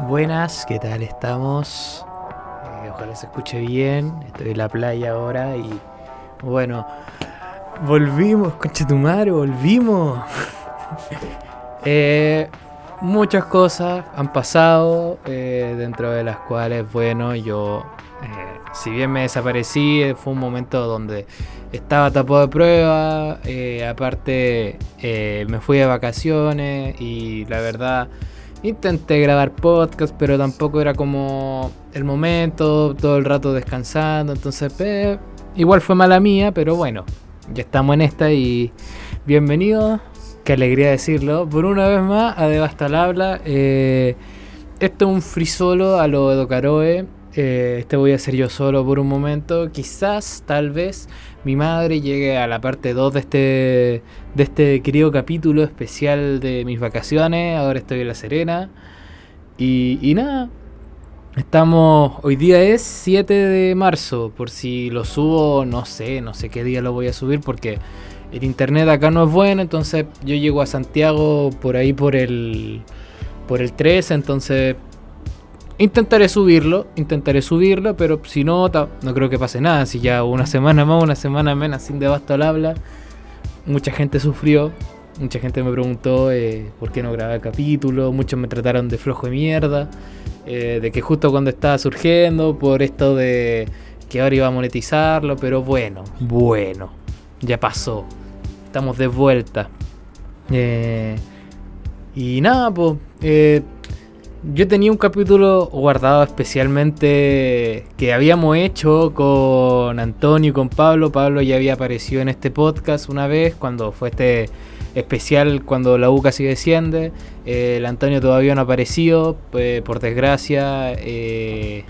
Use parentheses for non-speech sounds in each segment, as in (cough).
Buenas, ¿qué tal estamos? Eh, ojalá se escuche bien. Estoy en la playa ahora y bueno, volvimos, concha tu madre, volvimos. (laughs) Eh, muchas cosas han pasado, eh, dentro de las cuales, bueno, yo, si bien me desaparecí, fue un momento donde estaba tapado de prueba, aparte me fui de vacaciones y la verdad Intenté grabar podcast, pero tampoco era como el momento, todo el rato descansando. Entonces, igual fue mala mía, pero bueno, ya estamos en esta y bienvenido. Qué alegría decirlo. Por una vez más, a Devasta al habla. Eh, esto es un free solo a lo Edo Caroe. Eh, este voy a hacer yo solo por un momento. Quizás, tal vez, mi madre llegue a la parte 2 de este, de este querido capítulo especial de mis vacaciones. Ahora estoy en La Serena. Y, y nada, estamos, hoy día es 7 de marzo, por si lo subo, no sé, no sé qué día lo voy a subir porque el internet acá no es bueno, entonces yo llego a Santiago por ahí por el, por el 13, entonces Intentaré subirlo, intentaré subirlo, pero si no, no creo que pase nada. Si ya una semana más, una semana menos sin debasto al habla, mucha gente sufrió, mucha gente me preguntó eh, por qué no grababa capítulo, muchos me trataron de flojo de mierda, eh, de que justo cuando estaba surgiendo, por esto de que ahora iba a monetizarlo, pero bueno, bueno, ya pasó, estamos de vuelta. Eh, y nada, pues yo tenía un capítulo guardado especialmente que habíamos hecho con Antonio y con Pablo. Pablo ya había aparecido en este podcast una vez cuando fue este especial cuando la UCA sigue desciende. Eh, el Antonio todavía no ha aparecido, pues, por desgracia. Eh,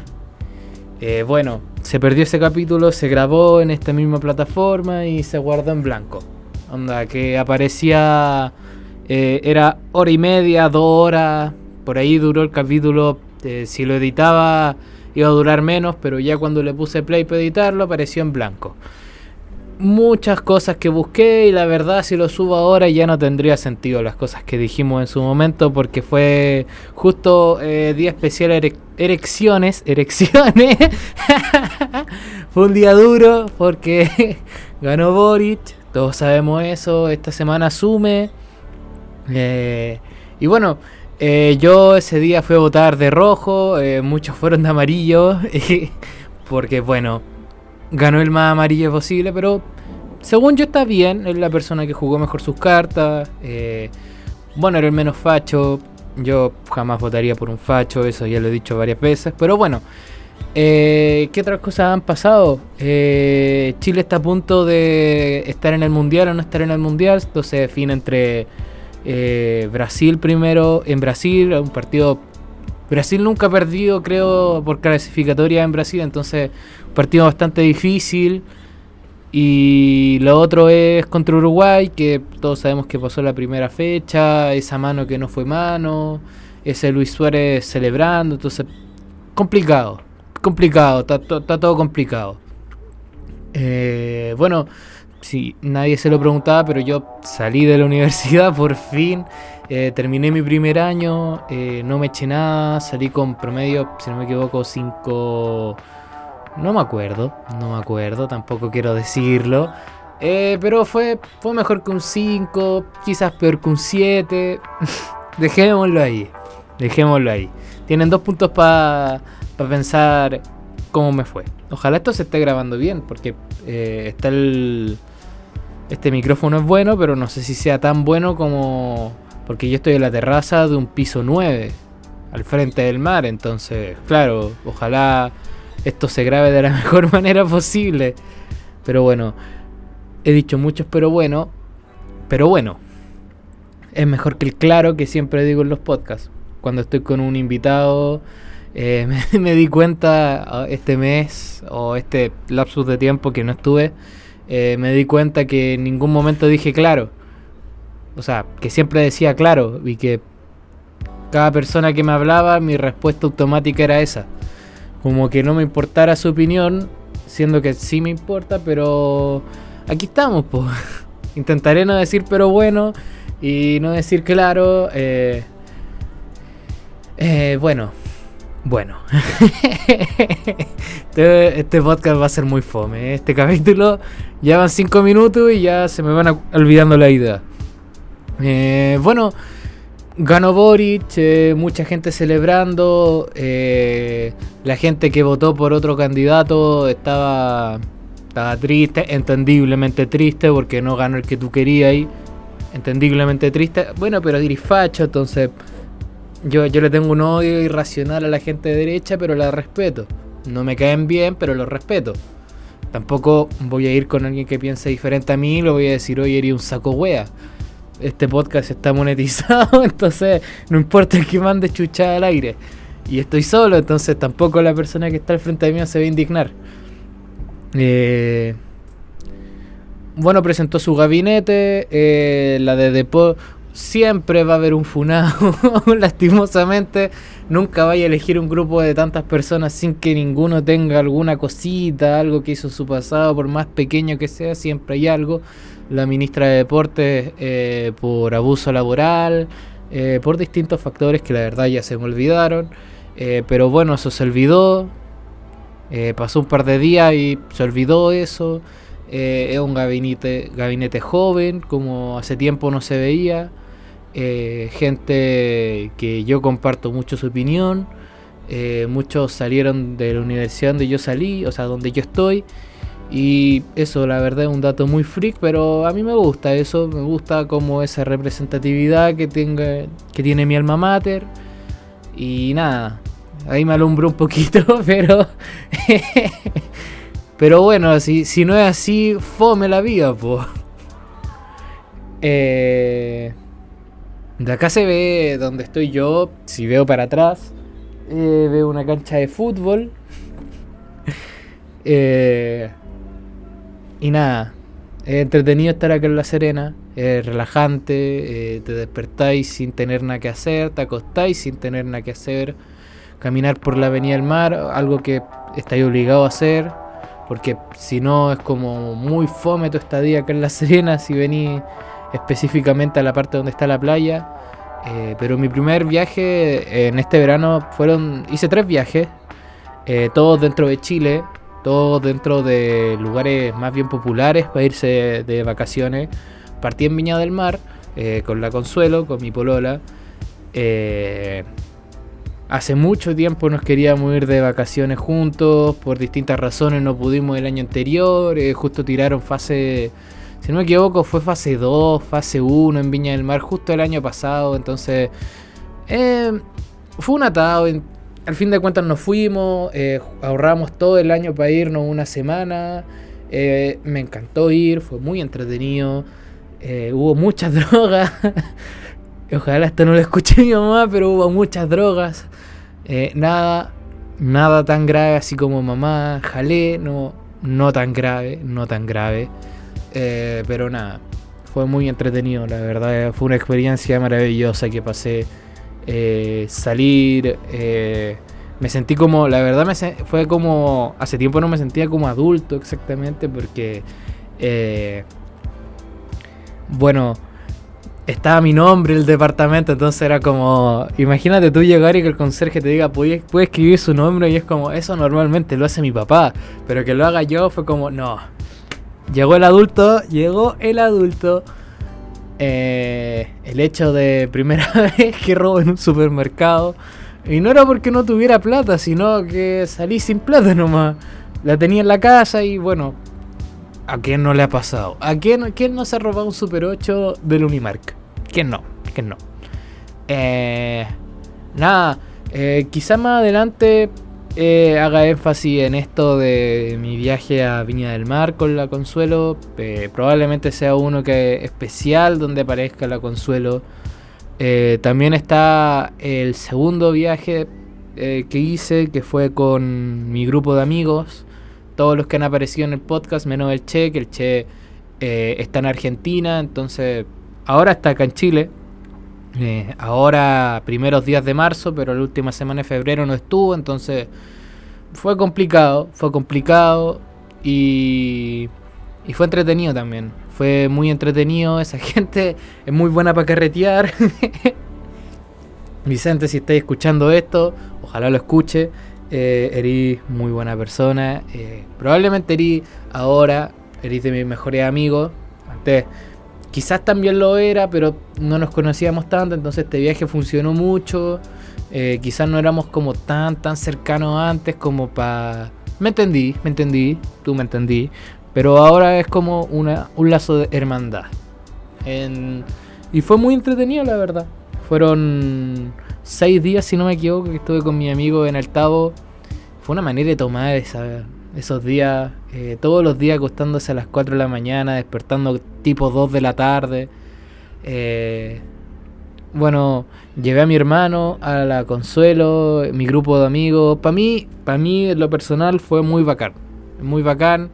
eh, bueno, se perdió ese capítulo, se grabó en esta misma plataforma y se guardó en blanco. Onda, que aparecía. era hora y media, dos horas por ahí duró el capítulo, eh, si lo editaba iba a durar menos, pero ya cuando le puse play para editarlo apareció en blanco. Muchas cosas que busqué y la verdad si lo subo ahora ya no tendría sentido las cosas que dijimos en su momento porque fue justo eh, día especial erecciones, erecciones. (laughs) fue un día duro porque (laughs) ganó Boric, todos sabemos eso, esta semana asume. Eh, y bueno, eh, yo ese día fui a votar de rojo, eh, muchos fueron de amarillo, (laughs) porque bueno, ganó el más amarillo posible, pero según yo está bien, es la persona que jugó mejor sus cartas, eh, bueno, era el menos facho, yo jamás votaría por un facho, eso ya lo he dicho varias veces, pero bueno, ¿qué otras cosas han pasado? Chile está a punto de estar en el mundial o no estar en el mundial, esto se define entre eh, Brasil primero, en Brasil, un partido... Brasil nunca ha perdido, creo, por clasificatoria en Brasil, entonces un partido bastante difícil. Y lo otro es contra Uruguay, que todos sabemos que pasó la primera fecha, esa mano que no fue mano, ese Luis Suárez celebrando, entonces complicado, complicado, está, todo complicado. Eh, bueno, sí, nadie se lo preguntaba, pero yo salí de la (laughs) universidad por fin. Eh, terminé mi primer año, eh, no me eché nada, salí con promedio, si no me equivoco, 5... No me acuerdo, no me acuerdo, tampoco quiero decirlo. Eh, pero fue, fue mejor que un 5, quizás peor que un 7. (laughs) dejémoslo ahí, dejémoslo ahí. Tienen dos puntos para pensar cómo me fue. Ojalá esto se esté grabando bien, porque está el este micrófono es bueno, pero no sé si sea tan bueno como... Porque yo estoy en la terraza de un piso 9, al frente del mar, entonces, claro, ojalá esto se grabe de la (laughs) mejor manera posible. Pero bueno, he dicho muchos pero bueno, pero bueno, es mejor que el claro que siempre digo en los podcasts. Cuando estoy con un invitado, eh, (laughs) me, me, di cuenta ah, este mes o este lapsus de tiempo que no estuve eh, me di cuenta que en ningún momento dije claro. O sea, que siempre decía claro y que cada persona que me hablaba, mi respuesta automática era esa. Como que no me importara su opinión, siendo que sí me importa, pero aquí estamos, pues. (laughs) Intentaré no decir pero bueno y no decir claro. Eh, Eh, bueno, bueno. (laughs) este, este podcast va a ser muy fome. Este capítulo ya van 5 minutos y ya se me van olvidando la idea. Eh, bueno, ganó Boric, eh, mucha gente celebrando. la gente que votó por otro candidato estaba, triste, entendiblemente triste porque no ganó el que tú querías. Entendiblemente triste. Bueno, pero facho, entonces yo, yo le tengo un odio irracional a la gente de derecha, pero la respeto. No me caen bien, pero los respeto. Tampoco voy a ir con alguien que piense diferente a mí y lo voy a decir, oye, eres un saco wea. Este podcast está monetizado, (laughs) entonces no importa el que mande chuchada al aire. Y estoy solo, entonces tampoco la persona que está al frente de mí se va a indignar. Eh, bueno, presentó su gabinete, eh, la de Depot siempre va a haber un funado, (laughs) lastimosamente. Nunca vaya a elegir un grupo de tantas personas sin que ninguno tenga alguna cosita, algo que hizo en su pasado, por más pequeño que sea, siempre hay algo. La ministra de Deportes eh, por abuso laboral, eh, por distintos factores que la verdad ya se me olvidaron. Eh, pero bueno, eso se olvidó. pasó un par de días y se olvidó eso. es un gabinete, gabinete joven, como hace tiempo no se veía. Eh, gente que yo comparto mucho su opinión. Eh, muchos salieron de la universidad donde yo salí, o sea, donde yo estoy. Y eso, la verdad, es un dato muy freak, pero a mí me gusta eso. Me gusta como esa representatividad que, tenga, que tiene mi alma mater. Y nada, ahí me alumbró un poquito, (laughs) pero. (laughs) pero bueno, si, si no es así, fome la vida, pues. Eh. De acá se ve donde estoy yo, si veo para atrás, eh, veo una cancha de fútbol. (laughs) Eh, y nada, es entretenido estar acá en La Serena, es relajante, eh, te despertáis sin tener nada que hacer, te acostáis sin tener nada que hacer, caminar por la Avenida del Mar, algo que estáis obligado a hacer, porque si no es como muy fome tu estadía acá en La Serena si venís específicamente a la parte donde está la playa. Eh, pero mi primer viaje en este verano fueron. Hice tres viajes, eh, todos dentro de Chile, todos dentro de lugares más bien populares para irse de vacaciones. Partí en Viña del Mar eh, con la Consuelo, con mi polola. hace mucho tiempo nos queríamos ir de vacaciones juntos, por distintas razones no pudimos el año anterior, justo tiraron fase si no me equivoco, fue fase 2, fase 1 en Viña del Mar justo el año pasado. Entonces, eh, fue un atado. Al fin de cuentas nos fuimos, eh, ahorramos todo el año para irnos una semana. Eh, me encantó ir, fue muy entretenido. hubo muchas (laughs) drogas. Ojalá esto no lo escuché mi mamá, pero hubo muchas drogas. nada, nada tan grave así como mamá. Jalé, no, no tan grave, no tan grave. Eh, pero nada, fue muy entretenido, la verdad. Fue una experiencia maravillosa que pasé. Eh, salir, eh, me sentí como, la verdad me fue como, hace tiempo no me sentía como adulto exactamente porque, bueno, estaba mi nombre el departamento, entonces era como, imagínate tú llegar y que el conserje te diga, puedes escribir su nombre y es como, eso normalmente lo hace mi papá, pero que lo haga yo fue como, no, Llegó el adulto, llegó el adulto. Eh, el hecho de primera (laughs) vez que robo en un supermercado. Y no era porque no tuviera plata, sino que salí sin plata nomás. La tenía en la casa y bueno, ¿a quién no le ha pasado? ¿A quién, quién no se ha robado un Super 8 del Unimark? ¿Quién no? ¿Quién no? Eh, nada, eh, quizá más adelante eh, haga énfasis en esto de mi viaje a Viña del Mar con la Consuelo. Eh, probablemente sea uno que especial donde aparezca la Consuelo. Eh, también está el segundo viaje que hice, que fue con mi grupo de amigos. Todos los que han aparecido en el podcast, menos el Che, que el Che está en Argentina, entonces ahora está acá en Chile. Eh, ahora, primeros días de marzo, pero la última semana de febrero no estuvo, entonces fue complicado, fue complicado y, fue entretenido también. Fue muy entretenido, (laughs) esa gente es muy buena para carretear. (laughs) Vicente, si estáis escuchando esto, ojalá lo escuche. Eh, muy buena persona. Eh, probablemente eres ahora, eres de mis mejores amigos. Antes quizás también lo era, pero no nos conocíamos tanto, entonces este viaje funcionó mucho. Eh, quizás no éramos como tan, tan cercanos antes como para... Me entendí, me entendí, tú me entendí, pero ahora es como una, un lazo de hermandad. Y fue muy entretenido, la verdad. Fueron seis días, si no me equivoco, que estuve con mi amigo en el Tavo. Fue una manera de tomar esos días, eh, todos los días acostándose a las 4 de la mañana, despertando tipo 2 de la tarde. Eh, bueno, llevé a mi hermano, a la Consuelo, mi grupo de amigos. Para mí, para mí, en lo personal, fue muy bacán. Muy bacán.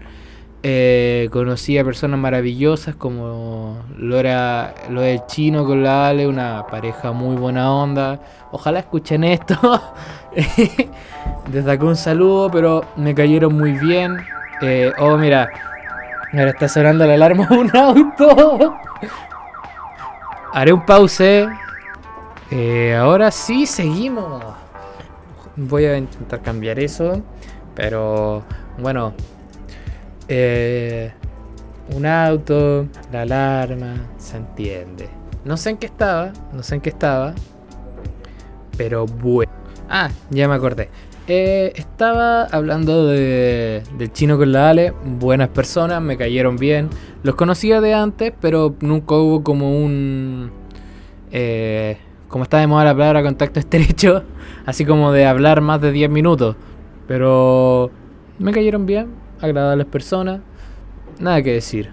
Eh, conocí a personas maravillosas como lo era lo del chino con la Ale, una pareja muy buena onda. Ojalá escuchen esto. (laughs) Desde acá un saludo, pero me cayeron muy bien. Eh, oh, mira, ahora está sonando la alarma de un auto. (laughs) Haré un pause. Eh, ahora sí, seguimos. Voy a intentar cambiar eso. Pero bueno, eh, un auto, la alarma, se entiende. No sé en qué estaba, no sé en qué estaba, pero bueno. Ah, ya me acordé. Eh, estaba hablando de, del chino con la Ale, buenas personas, me cayeron bien. Los conocía de antes, pero nunca hubo como un... Eh, como está de moda la palabra contacto (laughs) estrecho, así como de hablar más de 10 minutos. Pero me cayeron bien, agradables personas, nada que decir.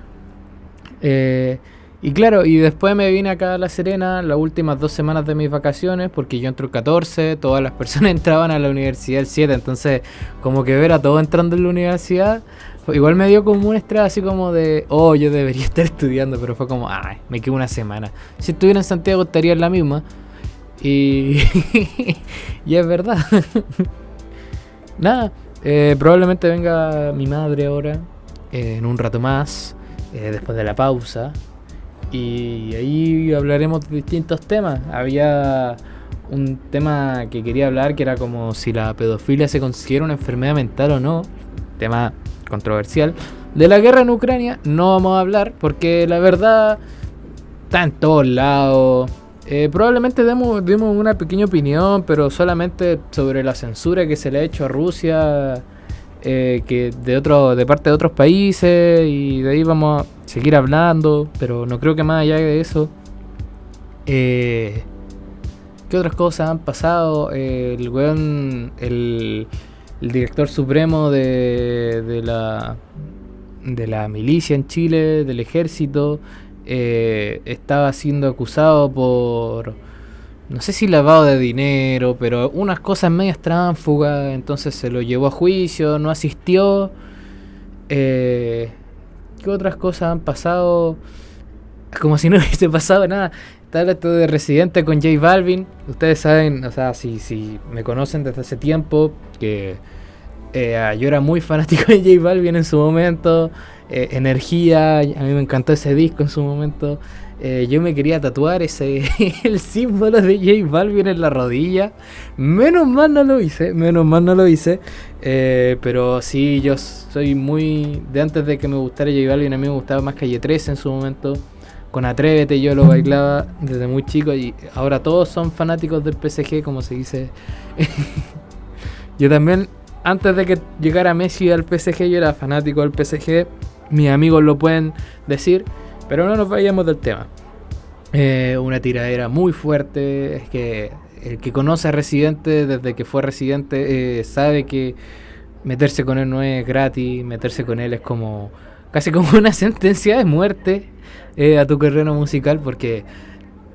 Eh, y claro, y después me vine acá a La Serena las últimas dos semanas de mis vacaciones, porque yo entro el 14, todas las personas (laughs) entraban a la universidad el 7, entonces como que ver a todos entrando en la universidad, igual me dio como un estrés así como de, oh, yo debería (laughs) estar estudiando, pero fue como, ay, me quedo una semana. Si estuviera en Santiago estaría en la misma. Y, (laughs) y es verdad. Nada, eh, probablemente venga mi madre ahora, eh, en un rato más, eh, después de la pausa. Y ahí hablaremos de distintos temas. Había un tema que quería hablar que era como si la pedofilia se considera una enfermedad mental o no. Tema controversial. De la guerra en Ucrania no vamos a hablar porque la verdad está en todos lados eh, probablemente demos, una pequeña opinión, pero solamente sobre la censura que se le ha hecho a Rusia, eh, que de otro, de parte de otros países, y de ahí vamos a seguir hablando, pero no creo que más allá de eso. Eh, ¿Qué otras cosas han pasado? el weón, el, el, director supremo de, de la de la milicia en Chile, del ejército, eh, estaba siendo acusado por, no sé si lavado de dinero, pero unas cosas medias tránfugas, entonces se lo llevó a juicio, no asistió. Eh, ¿Qué otras cosas han pasado? Como si no (laughs) hubiese pasado nada. Está esto de Residente con J Balvin. Ustedes saben, o sea, si, si me conocen desde hace tiempo, que eh, yo era muy fanático de J Balvin en su momento. Eh, energía. A mí me encantó ese disco en su momento. Eh, yo me quería tatuar ese (laughs) el símbolo de J Balvin en la rodilla. Menos mal no lo hice, menos mal no lo hice. Eh, pero sí, yo soy muy. De antes de que me gustara J Balvin, a mí me gustaba más Calle 13 en su momento. Con Atrévete yo lo (laughs) bailaba desde muy chico y ahora todos son fanáticos del PSG, como se dice. (laughs) yo también, antes de que llegara Messi al PSG, yo era fanático del PSG mis amigos lo pueden decir, pero no nos vayamos del tema. Eh, una tiradera muy fuerte, es que el que conoce a Residente desde que fue Residente eh, sabe que meterse con él no es gratis, meterse con él es como casi como una (laughs) sentencia de muerte eh, a tu carrera musical porque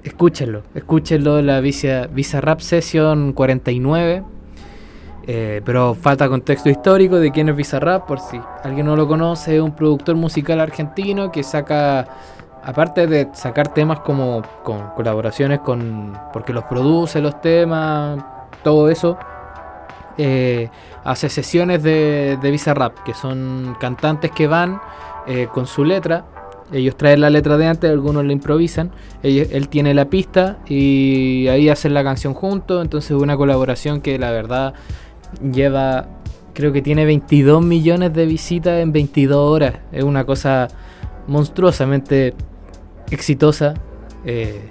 escúchenlo, escúchenlo la Visa, Visa Rap Session 49 eh, pero falta contexto histórico de quién es Bizarrap, por si alguien no lo conoce, es un productor musical argentino que saca, aparte de sacar temas como con colaboraciones con, porque los produce los temas, todo eso, eh, hace sesiones de, de Bizarrap, que son cantantes que van eh, con su letra Ellos traen la letra de antes, algunos la improvisan. él tiene la pista y ahí hacen la canción juntos. Entonces una colaboración que la verdad lleva, creo que tiene 22 millones de visitas en 22 horas. Es una cosa monstruosamente exitosa. Eh,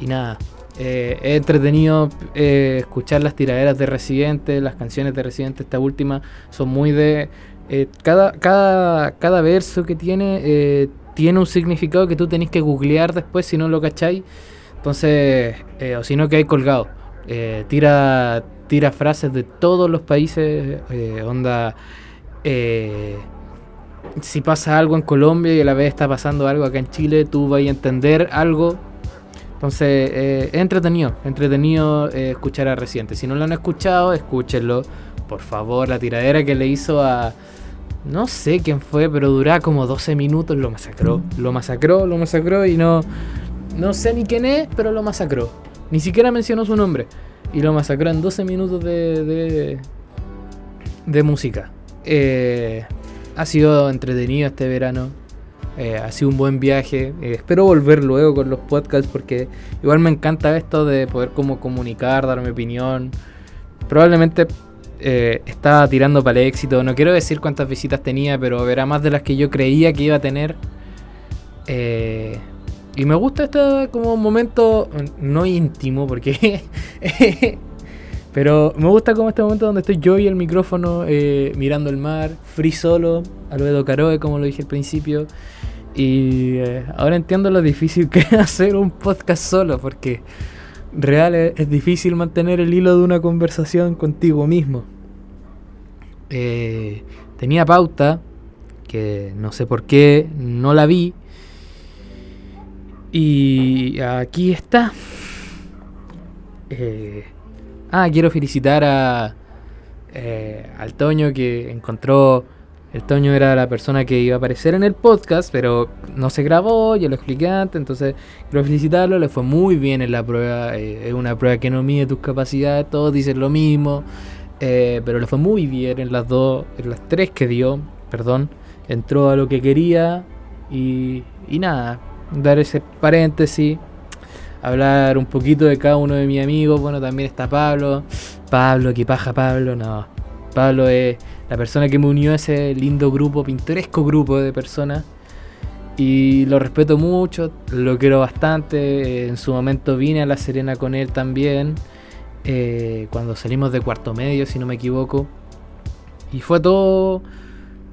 y nada, eh, he entretenido eh, escuchar las tiraderas de Residente, las canciones de Residente, esta última, son muy de... cada, cada, cada verso que tiene tiene un significado que tú tenés que googlear después si no lo cacháis. Entonces, eh, o si no, que hay colgado. Eh, tira, tira frases de todos los países, eh, onda. si pasa algo en Colombia y a la vez está pasando algo acá en Chile, tú vas a entender algo. Entonces, es entretenido, entretenido escuchar a Reciente. Si no lo han escuchado, escúchenlo. Por favor, la tiradera que le hizo a, no sé quién fue, pero duraba como 12 minutos, lo masacró. Lo masacró, lo masacró y no. No sé ni quién es, pero lo masacró. Ni siquiera mencionó su nombre. Y lo masacró en 12 minutos de. de, de música. Eh, ha sido entretenido este verano. Eh, ha sido un buen viaje. Eh, espero volver luego con los podcasts porque igual me encanta esto de poder como comunicar, dar mi opinión. Probablemente eh, estaba tirando para el éxito. No quiero decir cuántas visitas tenía, pero era más de las que yo creía que iba a tener. Eh, y me gusta este como momento, no íntimo, porque... (laughs) pero me gusta como este momento donde estoy yo y el micrófono eh, mirando el mar, free solo, Albedo Caroe, como lo dije al principio. Y ahora entiendo lo difícil que (laughs) es hacer un podcast solo, porque real es, difícil mantener el hilo de una conversación contigo mismo. Eh, tenía pauta, que no sé por qué no la vi. Y aquí está. Eh, ah, quiero felicitar a, eh, al Toño que encontró el Toño era la persona que iba a aparecer en el podcast, pero no se grabó, ya lo expliqué antes, entonces quiero felicitarlo, le fue muy bien en la prueba, eh, es una prueba que no mide tus capacidades, todos dicen lo mismo, eh, pero le fue muy bien en las dos, en las tres que dio, perdón, entró a lo que quería y, y nada, dar ese paréntesis, hablar un poquito de cada uno de mis amigos, bueno, también está Pablo, Pablo, que paja Pablo, no, Pablo es la persona que me unió a ese lindo grupo, pintoresco grupo de personas. Y lo respeto mucho, lo quiero bastante. En su momento vine a La Serena con él también, eh, cuando salimos de cuarto medio, si no me equivoco. Y fue todo...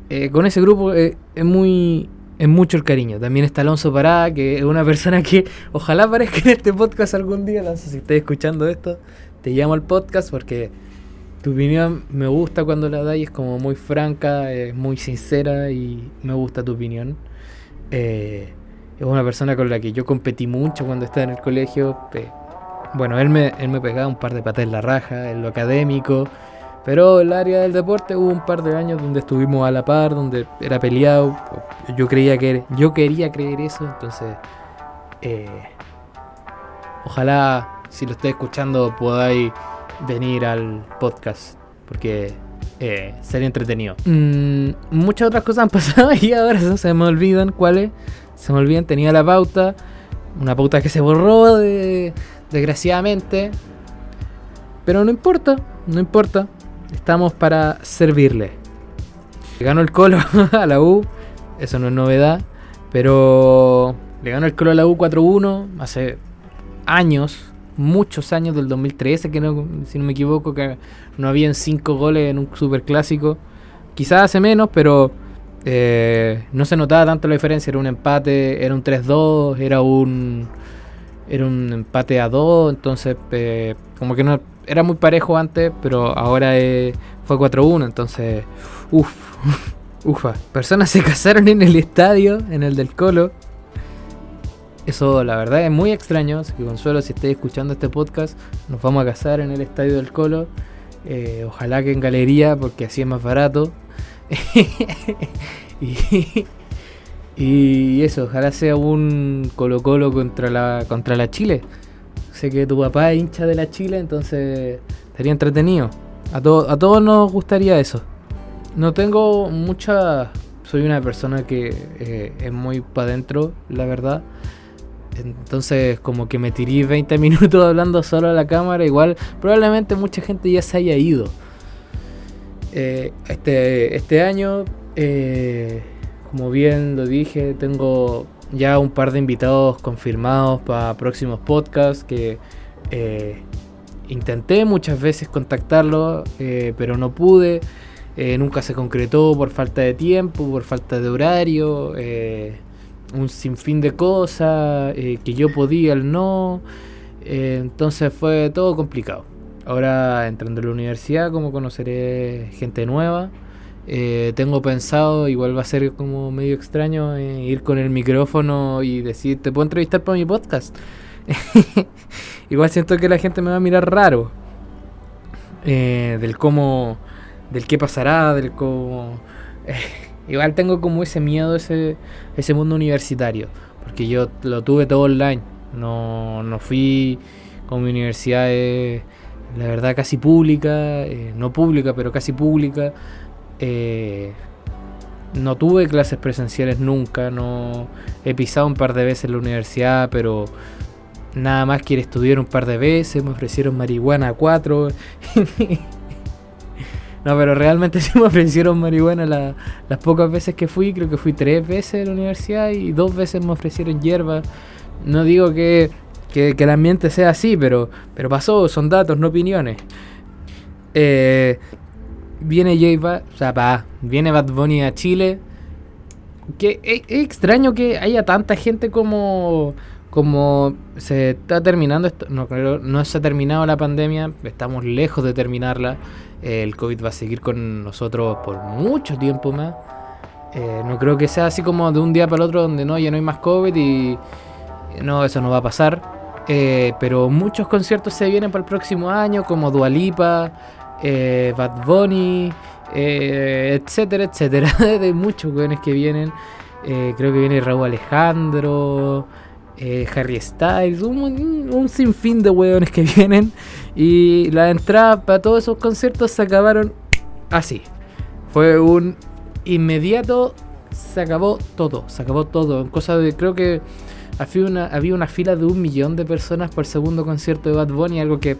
Eh, con ese grupo eh, es muy... Es mucho el cariño. También está Alonso Pará, que es una persona que ojalá aparezca en este podcast algún día. Alonso, si estás escuchando esto, te llamo al podcast porque tu opinión me gusta cuando la dais, es como muy franca, es muy sincera y me gusta tu opinión. Eh, es una persona con la que yo competí mucho cuando estaba en el colegio. bueno, él me, él me pegaba un par de patas en la raja, en lo académico, pero el área del deporte hubo un par de años donde estuvimos a la par, donde era peleado. Yo creía que yo quería creer eso, entonces eh, ojalá si lo estoy escuchando podáis venir al podcast porque eh, sería entretenido. Mm, muchas otras cosas han pasado (laughs) y ahora se me olvidan cuáles. Se me olvidan, tenía la pauta, una pauta que se borró desgraciadamente. Pero no importa, no importa. Estamos para servirle. ganó el Colo (laughs) a la U, eso no es novedad. Pero le ganó el Colo a la U 4-1 hace años, muchos años del 2013, que no, si no me equivoco, que no habían cinco goles en un super clásico. Quizás hace menos, pero eh, no se notaba tanto la diferencia. Era un empate, era un 3-2, era un era un empate a 2, entonces eh, como que no era muy parejo antes, pero ahora fue 4-1, entonces uff, (laughs) ufa. Personas se (laughs) casaron en el estadio, en el del Colo. Eso la verdad es muy extraño, así que Consuelo, si estáis escuchando este podcast, nos vamos a casar en el Estadio del Colo. Eh, ojalá que en galería, porque así es más barato. (laughs) y, eso, ojalá sea un Colo Colo contra la, contra la Chile. Sé que tu papá es hincha de la Chile, entonces estaría entretenido. A, a todos nos gustaría eso. No tengo muchas soy una persona que eh, es muy para adentro, la verdad. Entonces, como que me tiré 20 (laughs) minutos hablando solo a la cámara, igual probablemente mucha gente ya se haya ido. Eh, este, este año, eh, como bien lo dije, tengo ya un par de invitados confirmados para próximos podcasts que eh, intenté muchas veces contactarlos, pero no pude. nunca se concretó por falta de tiempo, por falta de horario un sinfín de cosas eh, que yo podía, el no. Eh, entonces fue todo complicado. Ahora entrando a la universidad, como conoceré gente nueva. Eh, tengo pensado, igual va a ser como medio extraño ir con el micrófono y decir, ¿te puedo entrevistar para mi podcast? (laughs) igual siento que la gente me va a mirar raro. del cómo, del qué pasará, del cómo... (laughs) Igual tengo como ese miedo, ese, ese mundo universitario, porque yo lo tuve todo online, no, no fui con mi universidad, la verdad, casi pública, eh, no pública, pero casi pública. Eh, no tuve clases presenciales nunca, no he pisado un par de veces la universidad, pero nada más quiere estudiar un par de veces, me ofrecieron marihuana a cuatro. (laughs) No, pero realmente (laughs) sí me ofrecieron marihuana las pocas veces que fui. Creo que fui tres veces a la universidad y dos veces me ofrecieron hierba. No digo que, el ambiente sea así, pero, pero pasó, son datos, no opiniones. Eh, viene J o sea, viene Bad Bunny a Chile. Que es, extraño que haya tanta gente como como se está terminando esto, no, no se ha terminado la pandemia, estamos lejos de terminarla el COVID va a seguir con nosotros por mucho tiempo más. Eh, no creo que sea así como de un día para el otro donde no, ya no hay más COVID y no, eso no va a pasar. Eh, pero muchos conciertos se vienen para el próximo año, como Dualipa, eh, Bad Bunny, etcétera, etcétera. (laughs) de muchos weones que vienen. creo que viene Raúl Alejandro, Harry Styles, un, un sinfín de weones que (laughs) vienen. Y las entradas para todos esos conciertos se acabaron así. Fue un inmediato, se acabó todo, se acabó todo. Cosa de, creo que había una, había una fila de un millón de personas por segundo concierto de Bad Bunny, algo que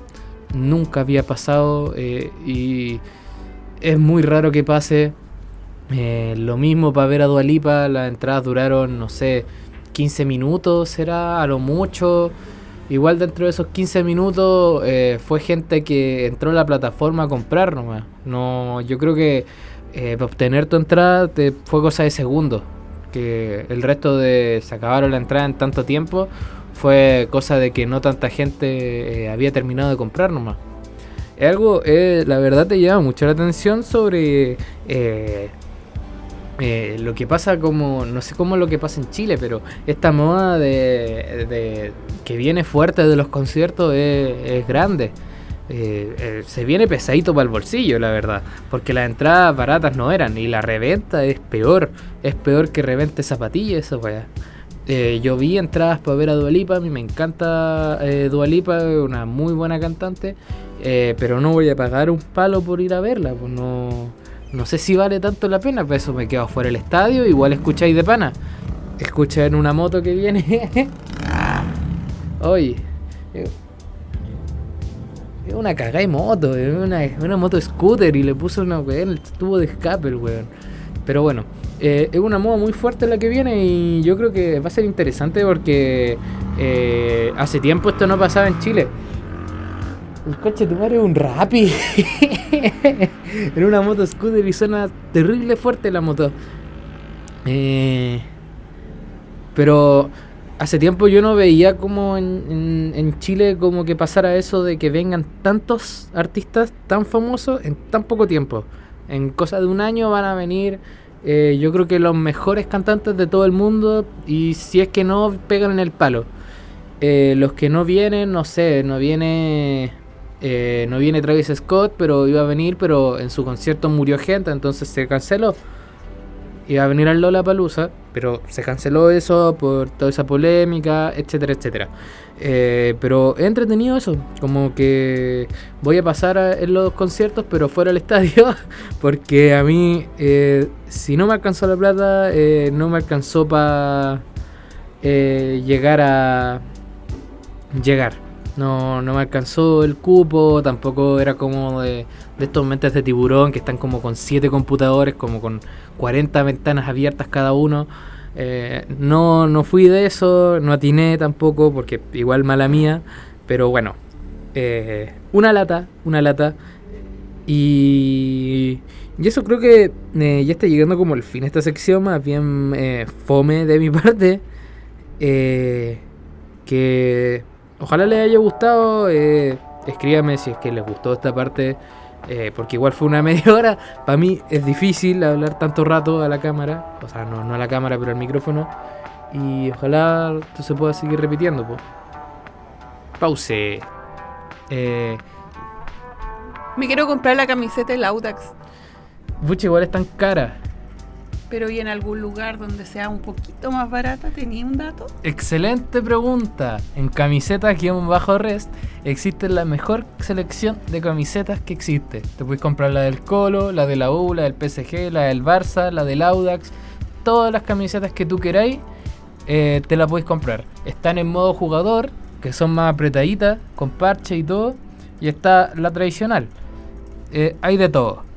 nunca había pasado eh, y es muy raro que pase. Eh, lo mismo para ver a Dualipa, las entradas duraron, no sé, 15 minutos, será a lo mucho. Igual dentro de esos 15 minutos eh, fue gente que entró a la plataforma a comprar nomás. No, yo creo que para obtener tu entrada te fue cosa de segundos. Que el resto de se acabaron la entrada en tanto tiempo fue cosa de que no tanta gente eh, había terminado de comprar nomás. Es algo, la verdad te llama mucho la atención sobre eh, lo que pasa como, no sé cómo es lo que pasa en Chile, pero esta moda de, que viene fuerte de los conciertos es, grande. Eh, eh, se viene pesadito para el bolsillo, la verdad, porque las entradas baratas no eran y la reventa es peor, es peor que revente zapatillas, eso vaya. yo vi entradas para ver a Dualipa, a mí me encanta Dualipa, una muy buena cantante, pero no voy a pagar un palo por ir a verla, pues no no sé si vale tanto la pena, pero eso me quedo fuera del estadio, igual escucháis de pana. Escucha en una moto que viene. (laughs) Oye. Es una cagada de moto, es una, moto scooter y le puso una el tubo de escape el weón. Pero bueno, eh, es una moda muy fuerte la que viene y yo creo que va a ser interesante porque eh, hace tiempo esto no pasaba en Chile. El coche de tu madre es un rapi. (laughs) en una moto scooter y suena terrible fuerte la moto. Eh, pero hace tiempo yo no veía como en, Chile como que pasara eso de que vengan tantos artistas tan famosos en tan poco tiempo. En cosa de un año van a venir eh, yo creo que los mejores cantantes de todo el mundo y si es que no pegan en el palo. Eh, los que no vienen, no sé, no viene eh, no viene Travis Scott, pero iba a venir, pero en su concierto murió gente, entonces se canceló. Iba a venir al Lola Palusa, pero se canceló eso por toda esa polémica, etcétera, etcétera. Eh, pero he entretenido eso, como que voy a pasar en los conciertos, pero fuera del (laughs) estadio, porque a mí, eh, si no me alcanzó la plata, eh, no me alcanzó para llegar a llegar. No, no me alcanzó el cupo, tampoco era como de, de estos mentes de tiburón que están como con 7 computadores, como con 40 ventanas abiertas cada uno. Eh, no, no fui de eso, no atiné tampoco, porque igual mala mía, pero bueno, eh, una lata, una lata. Y, y eso creo que eh, ya está llegando como el fin de esta sección, más bien fome de mi (laughs) parte. que ojalá les haya gustado, escríbame si es que les gustó esta parte. Eh, porque igual fue una (laughs) media hora. Para mí es difícil hablar tanto rato a la cámara. O sea, no, no a la cámara, pero al micrófono. Y ojalá esto se pueda seguir repitiendo. Po. Pause. Eh, Me quiero comprar la camiseta del Audax. Bucha, igual es tan cara. Pero ¿y en algún lugar donde sea un poquito más barata? ¿Tenía un dato? Excelente pregunta. En camisetas-rest existe la mejor selección de camisetas que existe. Te puedes comprar la del Colo, la de la U, la del PSG, la del Barça, la del Audax. Todas las camisetas que tú queráis eh, te la puedes comprar. Están en modo jugador, que son más apretaditas, con parche y todo. Y está la tradicional. Eh, hay de todo.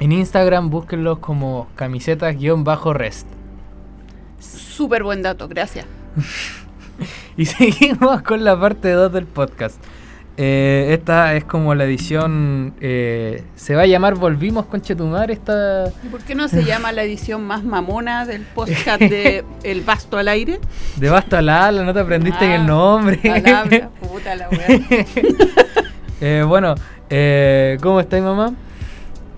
En Instagram búsquenlos como camisetas-rest. Súper buen dato, gracias. (laughs) y seguimos con la parte 2 del podcast. Eh, esta es como la edición. Eh, se va a llamar Volvimos con Chetumar. Esta... ¿Y por qué no se llama la edición más mamona del podcast de (laughs) El Basto al Aire? De Basto al Ala, no te aprendiste en el ah, nombre. puta la (laughs) eh, bueno, ¿cómo estáis, mamá?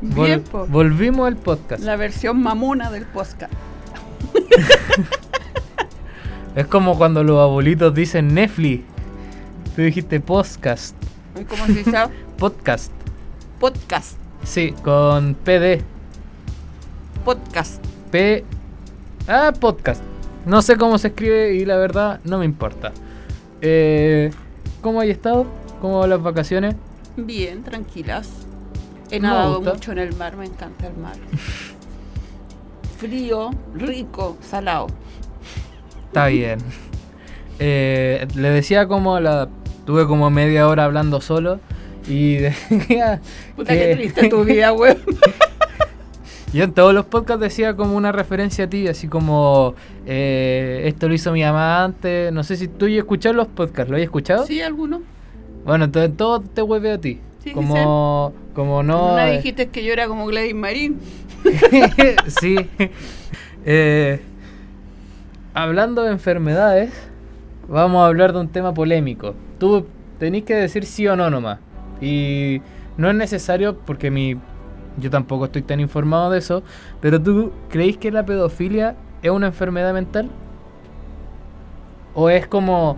Volvimos al podcast. La versión mamona del podcast. es como cuando los abuelitos dicen Netflix. Tú dijiste podcast. ¿Cómo se dice? (laughs) podcast. Podcast. Sí, con PD. Podcast. P. Ah, podcast. No sé cómo se escribe y la verdad no me importa. Eh, ¿Cómo hay estado? ¿Cómo van las vacaciones? Bien, tranquilas. He nadado mucho en el mar, me encanta el mar. (laughs) Frío, rico, salado. Está bien. Eh, le decía como la. Tuve como media hora hablando solo y (laughs) decía. Puta que, triste tu vida, (laughs) weón. Yo en todos los podcasts decía como una referencia a ti, así como eh, esto lo hizo mi amante. No sé si tú ya escuchado los podcasts, ¿lo has escuchado? Sí, algunos. Bueno, entonces todo te vuelve a ti como, como no. No dijiste que yo era como Gladys Marín. (laughs) sí. Eh, hablando de enfermedades, vamos a hablar de un tema polémico. Tú tenés que decir sí o no nomás. Y no es necesario porque mi, yo tampoco estoy tan informado de eso. Pero tú creéis que la pedofilia es una enfermedad mental? ¿O es como,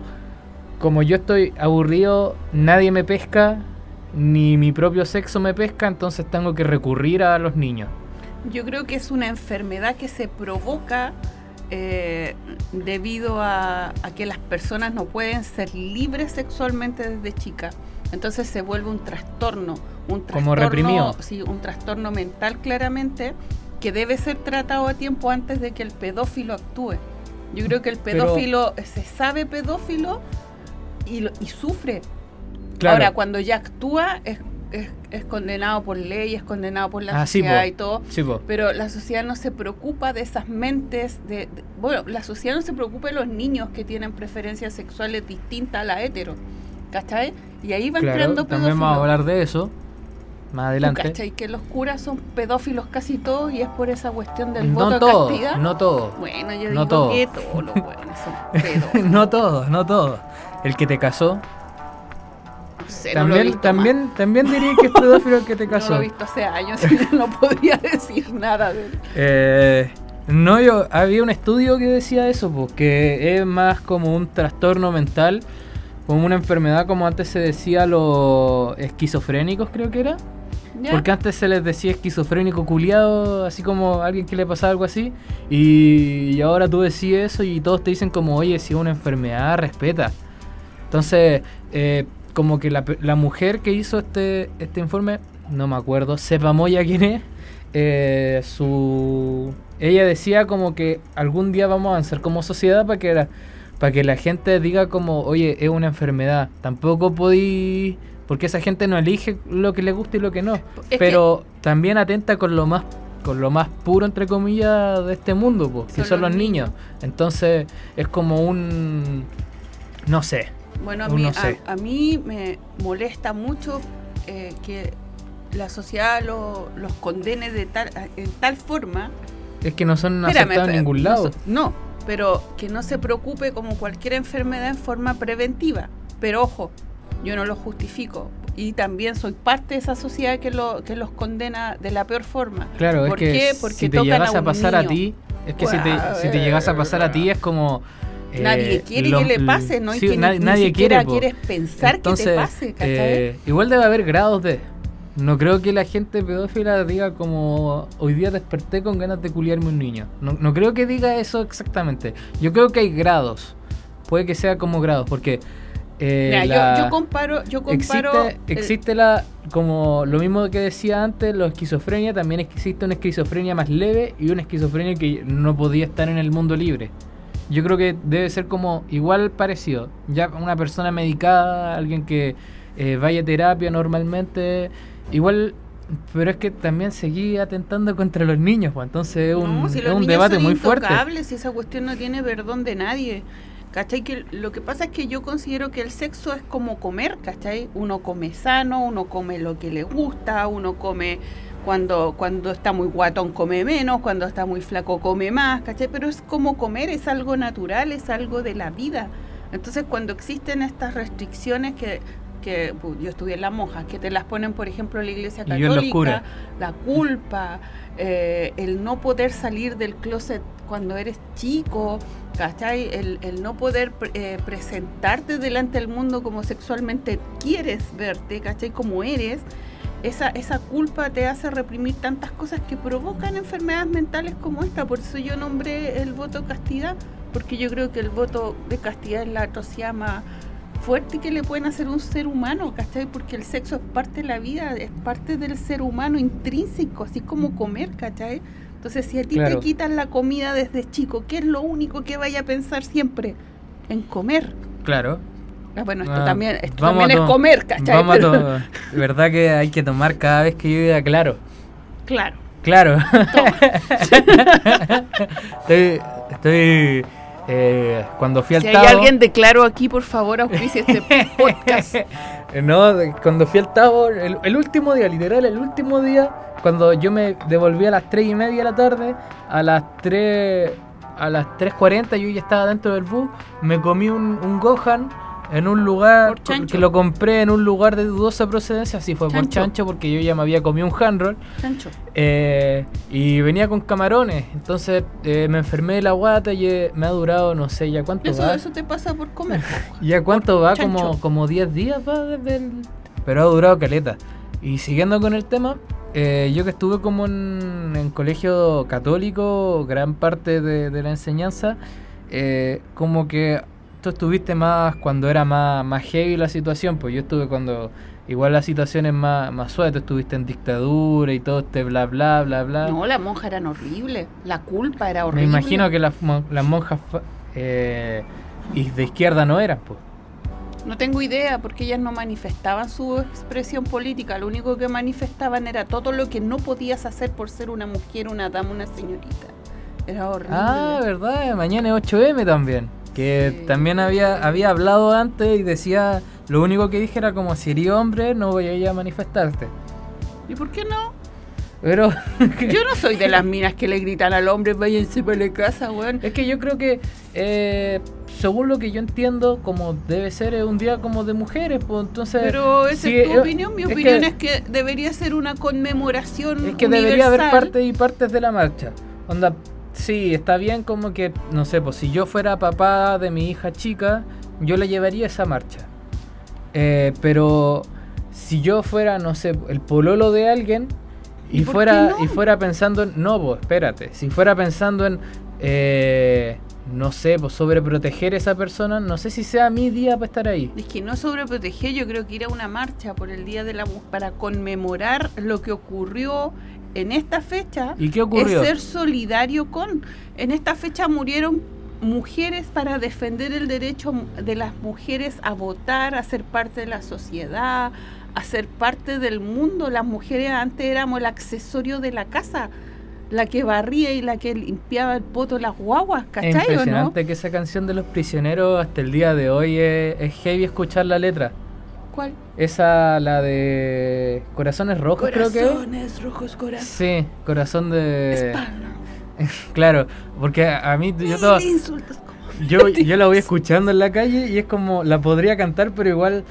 como yo estoy aburrido, nadie me pesca, ni mi propio sexo me pesca, entonces tengo que recurrir a los niños. Yo creo que es una enfermedad que se provoca eh, debido a, que las personas no pueden ser libres sexualmente desde chica. Entonces se vuelve un trastorno, un trastorno, como reprimido. Sí, un trastorno mental claramente que debe ser tratado a tiempo antes de que el pedófilo actúe. Yo creo que el pedófilo se sabe pedófilo y, y sufre Ahora, cuando ya actúa, es, es, condenado por ley, es condenado por la ah, sociedad y todo. pero la sociedad no se preocupa de esas mentes. De, bueno, la sociedad no se preocupa de los niños que tienen preferencias sexuales distintas a la hetero. ¿Cachai? Y ahí van creando pedófilos. También vamos a hablar de eso más adelante. ¿Cachai? Que los curas son pedófilos casi todos y es por esa cuestión del no voto todo, de castidad. No todos. Bueno, yo no digo todo. que todos los buenos son (laughs) pedófilos. no todos, no todos. El que te casó también, también, también diría que es pedófilo el que te casó. (laughs) No lo he visto hace años, (laughs) no podría decir nada de él. Eh, no, yo había un estudio que decía eso, pues, que es más como un trastorno mental, como una enfermedad, como antes se decía, los esquizofrénicos, creo que era. Porque antes se les decía esquizofrénico culiado, así como a alguien que le pasaba algo así. Y, ahora tú decís eso y todos te dicen como, oye, si es una enfermedad, respeta. Entonces, eh, como que la, la, mujer que hizo este, este informe, no me acuerdo, sepa Moya quién es, eh, su... Ella decía como que algún día vamos a avanzar como sociedad para que la, para que la gente diga como, oye, es una enfermedad. Tampoco podí porque esa gente no elige lo que le gusta y lo que no. pero también atenta con lo más con lo más puro entre comillas de este mundo, pues, que son los niños. Entonces es como un no sé. Bueno, a mí, a, mí me molesta mucho eh, que la sociedad los condene de tal, en tal forma. Es que no son aceptados en ningún lado. no, pero que no se preocupe como cualquier enfermedad en forma preventiva. Pero ojo, yo no lo justifico. Y también soy parte de esa sociedad que, lo, que los condena de la peor forma. Claro, ¿Por es que Porque si te llegas a, pasar a ti, es que si, te, si te llegas a pasar a ti es como... nadie eh, quiere que le pase, ¿no? y que nadie, ni, nadie quiere, quieres pensar que te pase, eh, igual debe haber grados de... No creo que la gente pedófila diga como hoy día desperté con ganas de culiarme un niño. No, no creo que diga eso exactamente. Yo creo que hay grados. Puede que sea como grados, porque eh, yo, comparo, yo comparo existe, la como lo mismo que decía antes, la esquizofrenia, también existe una esquizofrenia más leve y una esquizofrenia que no podía estar en el mundo libre. Yo creo que debe ser como igual parecido. Ya una persona medicada, alguien que eh, vaya a terapia normalmente, igual pero es que también seguía atentando (laughs) contra los niños, pues, entonces es un, es un debate muy fuerte. Si esa cuestión no tiene perdón de nadie. ¿Cachai? Que lo que pasa es que yo considero que el sexo es como comer, ¿cachai? Uno come sano, uno come lo que le gusta, uno come cuando, cuando está muy guatón come menos, cuando está muy flaco come más, ¿cachai? Pero es como comer, es algo natural, es algo de la vida. Entonces cuando existen estas restricciones que que yo estudié en las monjas, que te las ponen, por ejemplo, la iglesia católica, la culpa, eh, el no poder salir del closet cuando eres chico, ¿cachai? El, el no poder eh, presentarte delante del mundo como sexualmente quieres verte, ¿cachai? Como eres, esa, esa culpa te hace reprimir tantas cosas que provocan enfermedades mentales como esta. Por eso yo nombré el voto castidad, porque yo creo que el voto de castidad es la atrocidad más fuerte que le pueden hacer un ser humano, ¿cachai? Porque el sexo es parte de la vida, es parte del ser humano intrínseco, así como comer, ¿cachai? Entonces, si a ti te quitan la comida desde chico, ¿qué es lo único que vaya a pensar siempre? En comer. Claro. Ah, bueno, esto ah, también, esto también es comer, ¿cachai? Vamos a verdad que hay que tomar cada vez que yo diga claro. Claro. Claro. (laughs) estoy, estoy eh, cuando fui al si hay alguien de claro aquí, por favor, auspicia este podcast. (laughs) no, cuando fui al Tavo, el, el, último día, literal, el último día, cuando yo me devolví a las 3 y media de la tarde, a las 3 a las 3.40 yo ya estaba dentro del bus, me comí un, un Gohan en un lugar que lo compré en un lugar de dudosa procedencia, así fue por chancho, porque yo ya me había comido un handroll. Chancho. Eh, y venía con camarones, entonces eh, me enfermé de la guata y eh, me ha durado, no sé, ya cuánto va. Eso te pasa por comer. (laughs) ¿Ya cuánto va? Como, como 10 días va desde el... Pero ha durado caleta. Y siguiendo con el tema, yo que estuve como en, en colegio católico, gran parte de, de la enseñanza, como que tú estuviste más cuando era más, más heavy la situación, pues yo estuve cuando igual la situación es más, más suave, tú estuviste en dictadura y todo este bla bla bla bla. No, las monjas eran horribles, la culpa era horrible. Me imagino que las, las monjas eh, de izquierda no eran, pues. No tengo idea, porque ellas no manifestaban su expresión política, lo único que manifestaban era todo lo que no podías hacer por ser una mujer, una dama, una señorita. Era horrible. Ah, ¿verdad? Mañana es 8M también. Que también había, había hablado antes y decía, lo único que dije era como si eres hombre no voy a ir a manifestarte. ¿Y por qué no? Pero (laughs) yo no soy de las minas que le gritan al hombre váyanse para la casa, weón. Es que yo creo que, eh, según lo que yo entiendo, como debe ser es un día como de mujeres, pues entonces... Pero esa es tu opinión, mi opinión es que debería ser una conmemoración Es que debería haber partes y partes de la marcha. Onda, Sí, está bien como que, no sé, pues si yo fuera papá de mi hija chica, yo le llevaría esa marcha. Eh, pero si yo fuera, no sé, el pololo de alguien y, ¿Y por fuera no? y fuera pensando en no, pues espérate, si fuera pensando en eh, no sé, pues sobreproteger a esa persona, no sé si sea mi día para estar ahí. Es que no sobreproteger, yo creo que ir a una marcha por el Día de la Mujer para conmemorar lo que ocurrió en esta fecha ¿Y qué ocurrió? es ser solidario con. En esta fecha murieron mujeres para defender el derecho de las mujeres a votar, a ser parte de la sociedad, a ser parte del mundo. Las mujeres antes éramos el accesorio de la casa, la que barría y la que limpiaba el poto de las guaguas, Es ¿cachai o no? impresionante que esa canción de los prisioneros hasta el día de hoy es, es heavy escuchar la letra. ¿Cuál? Esa, la de Corazones Rojos, creo que. es. Corazones rojos, corazones. Sí, corazón de. (laughs) Claro, porque a mí yo todo, insultos como- yo, (laughs) yo la voy escuchando en la calle y es como la podría cantar, pero igual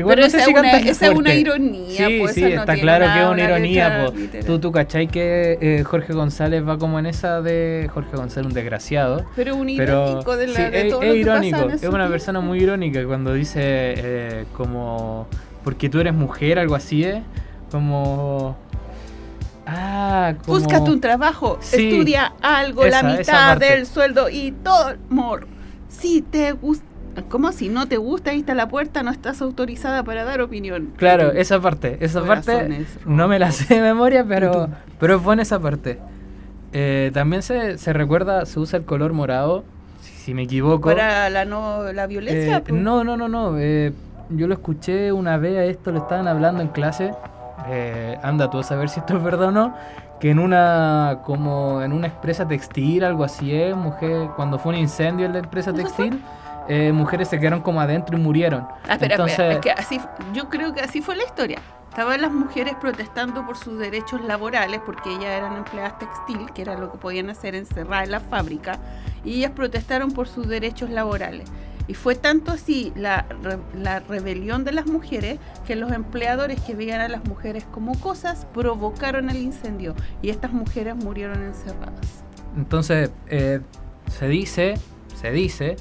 igual Pero no sé esa si es una- cantarla esa es una fuerte. ironía, Sí, pues, sí, no está claro que es una ironía, letra. Tú tú cachai que eh, Jorge González va como en esa de Jorge González un desgraciado. Pero un Pero irónico de, la, sí, de es, todo es lo que irónico, pasa en es una tiempo. persona muy irónica cuando dice eh, como porque tú eres mujer, algo así es, como ah, como Búscate un trabajo, Sí, estudia algo, esa- la mitad del sueldo y todo, amor. Si te gusta, ¿cómo si no te gusta? Ahí está la puerta, no estás autorizada para dar opinión. Claro, esa parte, esa parte Corazones no me la sé de memoria, pero pero es buena esa parte. Eh, también se, se recuerda, se usa el color morado, si, si me equivoco. Para la no la violencia. Eh, no, no, no, no. eh, yo lo escuché una vez a esto, lo estaban hablando en clase. eh, anda tú a saber si esto es verdad o no. Que en una como en una empresa textil, algo así es, mujer, cuando fue un incendio en la empresa textil, eh, mujeres se quedaron como adentro y murieron. Ah, espera, Entonces, espera, es que así, yo creo que así fue la historia. Estaban las mujeres protestando por sus derechos laborales porque ellas eran empleadas textil, que era lo que podían hacer encerradas en la fábrica, y ellas protestaron por sus derechos laborales. Y fue tanto así la, la rebelión de las mujeres que los empleadores que veían a las mujeres como cosas provocaron el incendio y estas mujeres murieron encerradas. Entonces, eh, se dice, se dice,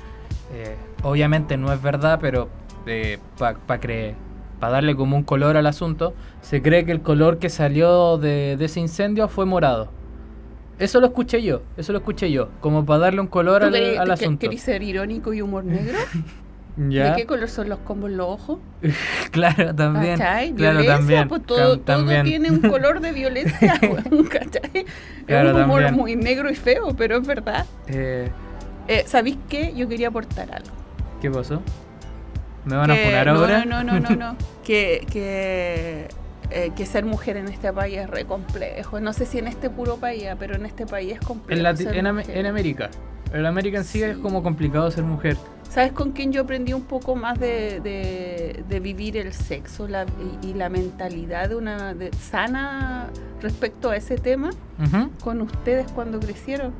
eh, obviamente no es verdad, pero para creer, para darle como un color al asunto, se cree que el color que salió de, de ese incendio fue morado. Eso lo escuché yo, eso lo escuché yo, como para darle un color ¿Tú al, querés- al que- asunto. querés ser irónico y humor negro? (laughs) ¿Ya? ¿De qué color son los combos los ojos? (laughs) Claro, también. ¿Cachai? Claro, también. pues todo, todo tiene un color de violencia, (laughs) ¿cachai? Claro, es un humor también. muy negro y feo, pero es verdad. Eh, Eh, ¿Sabéis qué? Yo quería aportar algo. ¿Qué pasó? ¿Me van a Que- funar no, ahora? No, no, no, no, no. (laughs) que, que, eh, que ser mujer en este país es re complejo. No sé si en este puro país, pero en este país es complejo. En, Lati- ser en, Am- en América. En América en sí, es Sí. como complicado ser mujer. ¿Sabes con quién yo aprendí un poco más de, de- de vivir el sexo la- y, y la mentalidad de una de- sana respecto a ese tema? Ujú. con ustedes cuando crecieron.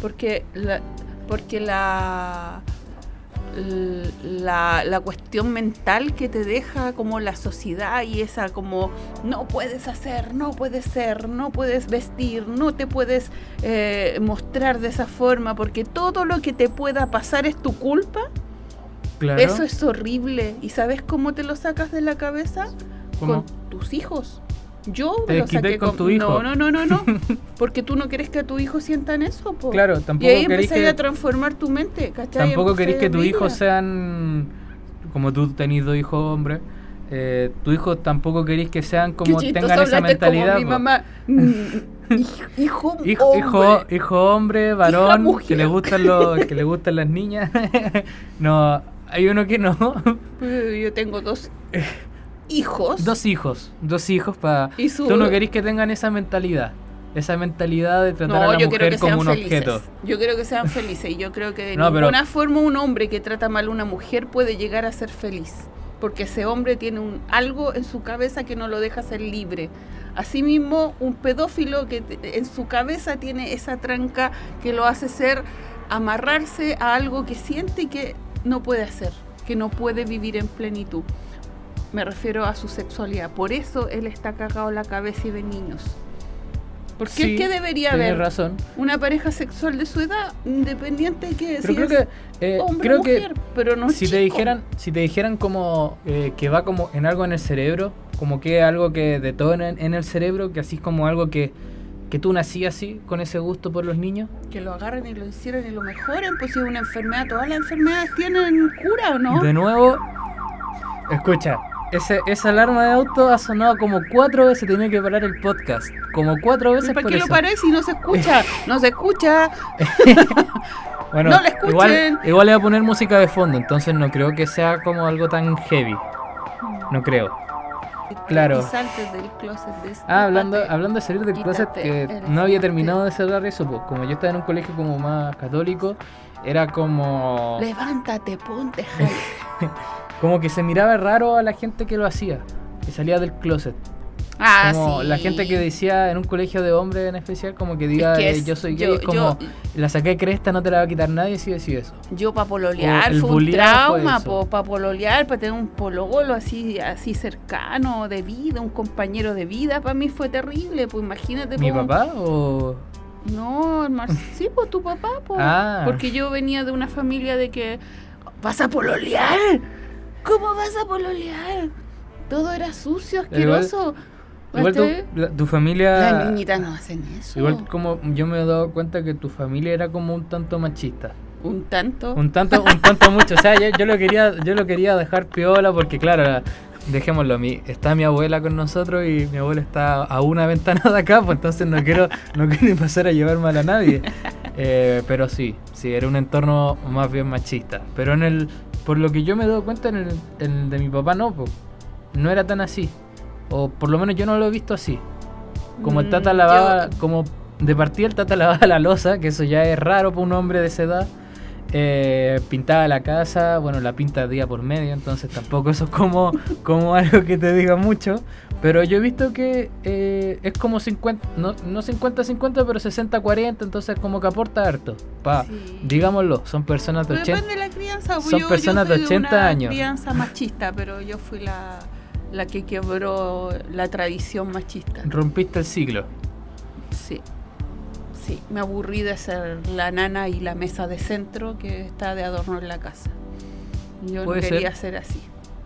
Porque la, porque la, la, la cuestión mental que te deja como la sociedad y esa como no puedes hacer, no puedes ser, no puedes vestir, no te puedes eh, mostrar de esa forma, porque todo lo que te pueda pasar es tu culpa, Claro. eso es horrible. ¿Y sabes cómo te lo sacas de la cabeza? ¿Cómo? Con tus hijos. Yo Te lo saqué con tu hijo. No, no, no, no, no. (laughs) Porque tú no quieres que a tu hijo sientan eso, po. Claro, Y tampoco ahí querés empecé que, a transformar tu mente, ¿cachai? tampoco querés que abrirla. hijos sean como tú tenés dos hijos hombres. Eh, tu hijo tampoco querés que sean como Qué tengan esa como mentalidad. mi mamá. Hij- (laughs) hijo, Hijo, hijo, hombre. hijo hombre, varón, que le gustan los, que le (laughs) gustan las niñas. no, hay uno que no. Yo tengo dos hijos. dos hijos, dos hijos para. Su- Tú no querés que tengan esa mentalidad, esa mentalidad de tratar a No, la yo quiero mujer como un felices. objeto. Yo creo que sean felices y yo creo que de (laughs) No, pero- ninguna forma un hombre que trata mal a una mujer puede llegar a ser feliz. Porque ese hombre tiene un, algo en su cabeza que no lo deja ser libre. Asimismo, un pedófilo que en su cabeza tiene esa tranca que lo hace ser amarrarse a algo que siente y que no puede hacer, que no puede vivir en plenitud. Me refiero a su sexualidad. Por eso él está cagado la cabeza y ve niños. ¿Por qué, Sí, ¿qué debería Tienes haber? razón. Una pareja sexual de su edad, independiente de que Pero si creo es que, eh, hombre creo o que mujer, pero no si te chico. dijeran, si te dijeran como eh, que va como en algo en el cerebro, como que algo que detona en, en el cerebro, que así es como algo que, que tú nací así, con ese gusto por los niños. Que lo agarren y lo hicieran y lo mejoren, pues si es una enfermedad, todas las enfermedades tienen cura, ¿o no? De nuevo, escucha, ese, esa alarma de auto ha sonado como cuatro veces, tenía que parar el podcast. Como cuatro veces ¿Para por qué lo paráis si no se escucha? (laughs) No se escucha. (laughs) Bueno, No lo escuchen. igual, igual le voy a poner música de fondo, entonces no creo que sea como algo tan heavy. No creo. Claro. Del closet de Ah, hablando, hablando de salir del closet, que no había terminado de cerrar eso, pues como yo estaba en un colegio como más católico, era como, Levántate, ponte. (laughs) como que se miraba raro a la gente que lo hacía, que salía del closet. Ah, Como sí. la gente que decía en un colegio de hombres en especial, como que diga que eh, es- yo soy yo- es como yo- la saqué cresta, no te la va a quitar nadie si decís eso. Yo para pololear fue un trauma, para pololear, para tener un pologolo así, así cercano, de vida, un compañero de vida, para mí fue terrible, pues imagínate. ¿Mi papá o...? No, el Mar- sí, pues tu papá, po. Ah. Porque yo venía de una familia de que, ¿vas a pololear? ¿Cómo vas a pololear? Todo era sucio, asqueroso. Igual tu, ¿Viste? la- tu familia... Las niñitas no hacen eso. Igual como yo me he dado cuenta que tu familia era como un tanto machista. Un tanto. Un tanto, un tanto mucho. O sea, yo, yo lo quería, yo lo quería dejar piola porque claro, la- dejémoslo, mi, está mi abuela con nosotros y mi abuela está a una ventana de acá, pues entonces no quiero, no quiero pasar a llevar mal a nadie. Eh, pero sí, sí, era un entorno más bien machista. Pero en el, por lo que yo me he dado cuenta en el, en el de mi papá no, pues, no era tan así. O por lo menos yo no lo he visto así. Como el tata Mm, lavaba, yo- como de partida el tata lavaba la losa, que eso ya es raro para un hombre de esa edad. Eh, pintaba la casa, bueno, la pinta día por medio, entonces tampoco eso es como, como algo que te diga mucho. Pero yo he visto que eh, es como 50, no, no 50-50, pero 60-40, entonces como que aporta harto. Pa, Sí. digámoslo, son personas de Pero 80. depende de la crianza. pues son yo, personas yo de fui 80 una años. crianza machista, pero yo fui la, la que quebró la tradición machista. Rompiste el siglo. Sí. Sí, me aburrí de ser la nana y la mesa de centro que está de adorno en la casa. Yo no Puede ser. quería ser así.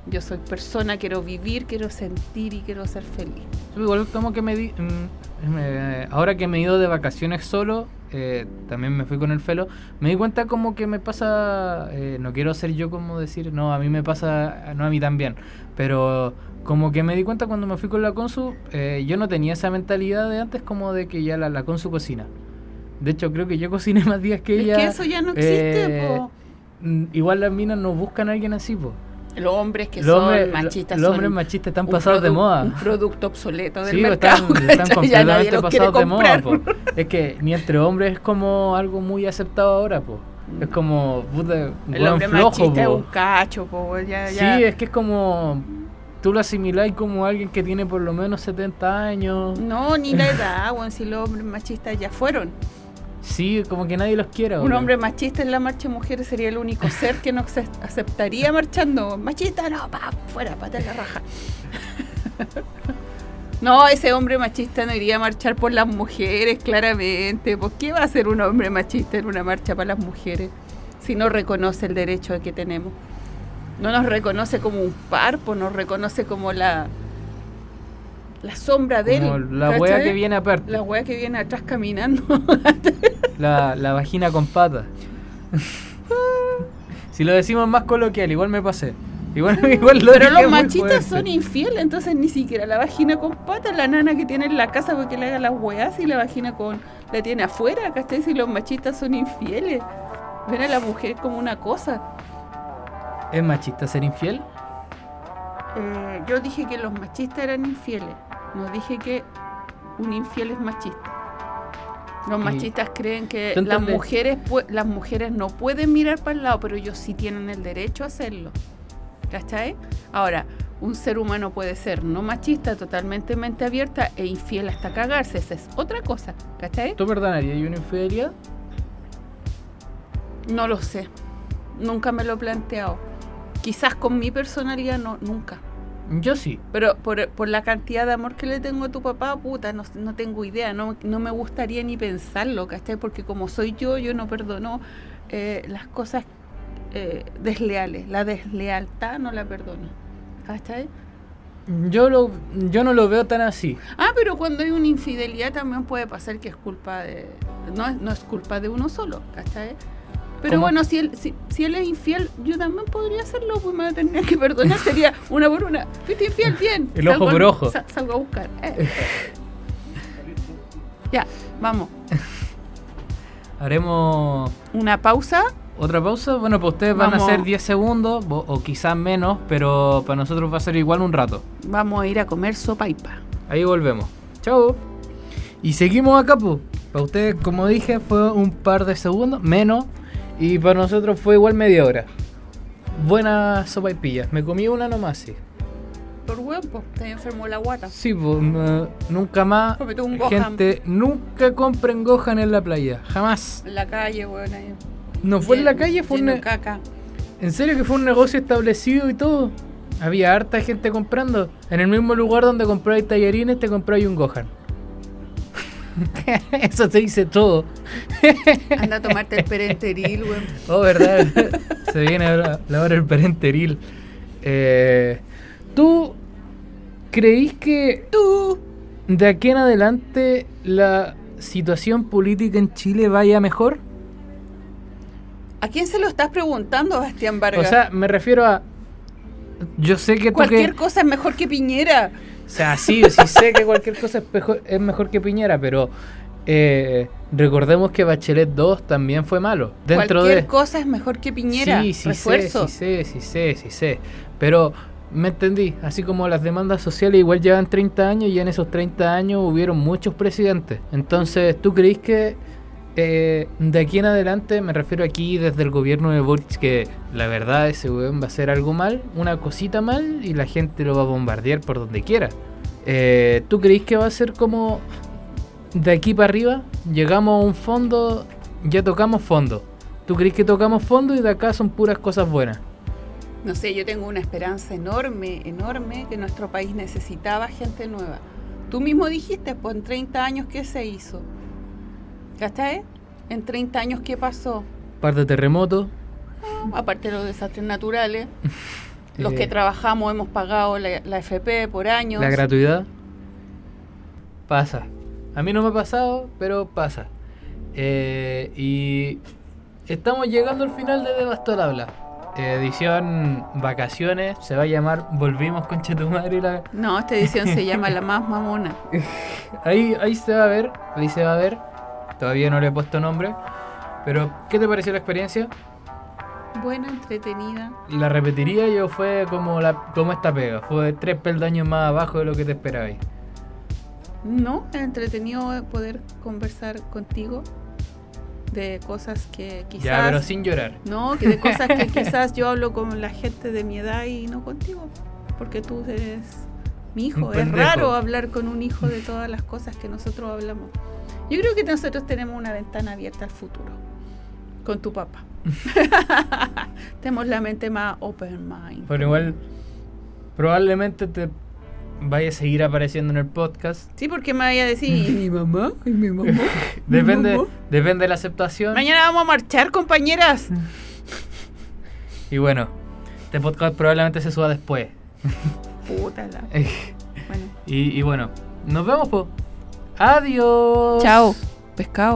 Yo soy persona, quiero vivir, quiero sentir y quiero ser feliz. Igual como que me di... mm, me- ahora que me he ido de vacaciones solo, eh, también me fui con el felo, me di cuenta como que me pasa... eh, no quiero ser yo como decir, no, a mí me pasa, no a mí también, pero como que me di cuenta cuando me fui con la Consu, eh, yo no tenía esa mentalidad de antes como de que ya la, la Consu cocina. De hecho, creo que yo cociné (laughs) más días que es ella. que eso ya no existe, eh, po. mm, Igual las minas no buscan a alguien así, po. Los hombres que Los son machistas los hombres machistas están pasados de moda. Un producto obsoleto del Sí, mercado. están, (laughs) están completamente pasados de moda, po. Es que ni entre hombres es como algo muy aceptado ahora, po. Es como, puta, El hombre flojo, machista es un cacho, po. Ya, ya. Sí, es que es como, tú lo asimiláis como alguien que tiene por lo menos 70 años. No, ni la (laughs) edad, weón, si los hombres machistas ya fueron. Sí, como que nadie los quiera. Un hombre machista en la marcha de mujeres sería el único ser que no ace- aceptaría marchando. Machista, no, pa, fuera, pata la raja. (laughs) No, ese hombre machista no iría a marchar por las mujeres, claramente. ¿Por qué va a ser un hombre machista en una marcha para las mujeres si no reconoce el derecho que tenemos? No nos reconoce como un par, pues nos reconoce como la, la sombra de Como él. la que viene aparte. La wea que viene atrás caminando. (laughs) La, la vagina con patas. si lo decimos más coloquial, igual me pasé. Igual, (laughs) igual lo Pero los machistas son infieles, entonces ni siquiera la vagina con patas, la nana que tiene en la casa porque le haga las weas y la vagina con la tiene afuera, ¿cachai? Si los machistas son infieles. Ven a la mujer como una cosa. ¿Es machista ser infiel? Eh, yo dije que los machistas eran infieles, no dije que un infiel es machista. Los machistas creen que ¿Tú las mujeres, las mujeres no pueden mirar para el lado, pero ellos sí tienen el derecho a hacerlo. ¿Cachai? Ahora, un ser humano puede ser no machista, totalmente mente abierta e infiel hasta cagarse. Esa es otra cosa. ¿Cachai? ¿Tú perdonarías una infidelidad? No lo sé. Nunca me lo he planteado. Quizás con mi personalidad no, nunca. Yo sí. Pero por, por la cantidad de amor que le tengo a tu papá, puta, no, no tengo idea, no, no me gustaría ni pensarlo, ¿cachai? Porque como soy yo, yo no perdono eh, las cosas eh, desleales. La deslealtad no la perdono, ¿cachai? Yo, lo, yo no lo veo tan así. Ah, pero cuando hay una infidelidad también puede pasar que es culpa de... No, es- no es culpa de uno solo, ¿cachai? Pero ¿Cómo? bueno, si él, si, si él es infiel, yo también podría hacerlo, pues me tendría que perdonar, sería una por una. Fuiste infiel, bien. (laughs) El ojo Salgo a- por ojo. sa- salgo a buscar. eh. ya, vamos. (laughs) Haremos Una pausa. otra pausa. Bueno, para ustedes van a ser 10 segundos o, o quizás menos, pero para nosotros va a ser igual un rato. Vamos a ir a comer sopa y pa. Ahí volvemos. Chao. Y seguimos acá, pues. Para ustedes, como dije, fue un par de segundos, menos. Y para nosotros fue igual media hora. Buena sopa y pillas. Me comí una nomás, sí. Por huevo, pues, te enfermó la guata. Sí, pues, no- nunca más. Un Gohan. Gente, nunca compren Gohan en la playa. Jamás. En la calle, weón. ahí. No fue en la calle, fue un caca. En serio que fue un negocio establecido y todo. Había harta gente comprando. En el mismo lugar donde compráis tallarines, te compráis un Gohan. (laughs) Eso te dice todo. Anda a tomarte el perenteril, weón. Oh, verdad. Se viene ahora la hora del parenteril. Eh, ¿Tú creís que Tú. de aquí en adelante la situación política en Chile vaya mejor? ¿A quién se lo estás preguntando, Bastián O Vargas? sea, me refiero a. Yo sé que tú Cualquier que. cosa es mejor que Piñera. O sea, sí, sí sé que cualquier cosa es mejor, es mejor que Piñera, pero eh, recordemos que Bachelet 2 también fue malo. Dentro Cualquier de. cosa es mejor que Piñera. Sí, sí Refuerzo. sé, sí sé, sí sé, sí sé. Pero me entendí, así como las demandas sociales igual llevan 30 años y en esos 30 años hubieron muchos presidentes. Entonces, ¿tú creís que eh, de aquí en adelante, me refiero aquí desde el gobierno de Boric, que la verdad ese weón va a hacer algo mal, una cosita mal y la gente lo va a bombardear por donde quiera? Eh, ¿Tú creís que va a ser como de aquí para arriba? Llegamos a un fondo, ya tocamos fondo. ¿Tú crees que tocamos fondo y de acá son puras cosas buenas? No sé, yo tengo una esperanza enorme, enorme, que nuestro país necesitaba gente nueva. Tú mismo dijiste, pues en 30 años, ¿qué se hizo? ¿Cachai? En 30 años, ¿qué pasó? Par de terremotos. Aparte de los desastres naturales, (laughs) los eh, que trabajamos hemos pagado la, la FP por años. La gratuidad. Pasa. A mí no me ha pasado, pero pasa. Eh, y estamos llegando al final de. Eh, edición Vacaciones. Se va a llamar Volvimos con Chetumadre. La... No, esta edición se llama La Más Mamona. (laughs) Ahí, ahí se va a ver. Ahí se va a ver. Todavía no le he puesto nombre. Pero, ¿qué te pareció la experiencia? Buena, entretenida. La repetiría yo fue como la como esta pega. Fue tres peldaños más abajo de lo que te esperabais. No, es entretenido poder conversar contigo de cosas que quizás... Ya, pero sin llorar. No, que de cosas que (laughs) quizás yo hablo con la gente de mi edad y no contigo. Porque tú eres mi hijo. Es raro hablar con un hijo de todas las cosas que nosotros hablamos. Yo creo que nosotros tenemos una ventana abierta al futuro. Con tu papá. (laughs) tenemos la mente más open mind. Pero igual, probablemente te vaya a seguir apareciendo en el podcast. Sí, porque me vaya a decir, ¿y (laughs) mi mamá? ¿Y mi mamá? ¿Mi Depende, mamá? depende de la aceptación. Mañana vamos a marchar, compañeras. (laughs) Y bueno, este podcast probablemente se suba después. Puta la. Bueno. y, y bueno, nos vemos, po. Adiós. Chao. Pescado.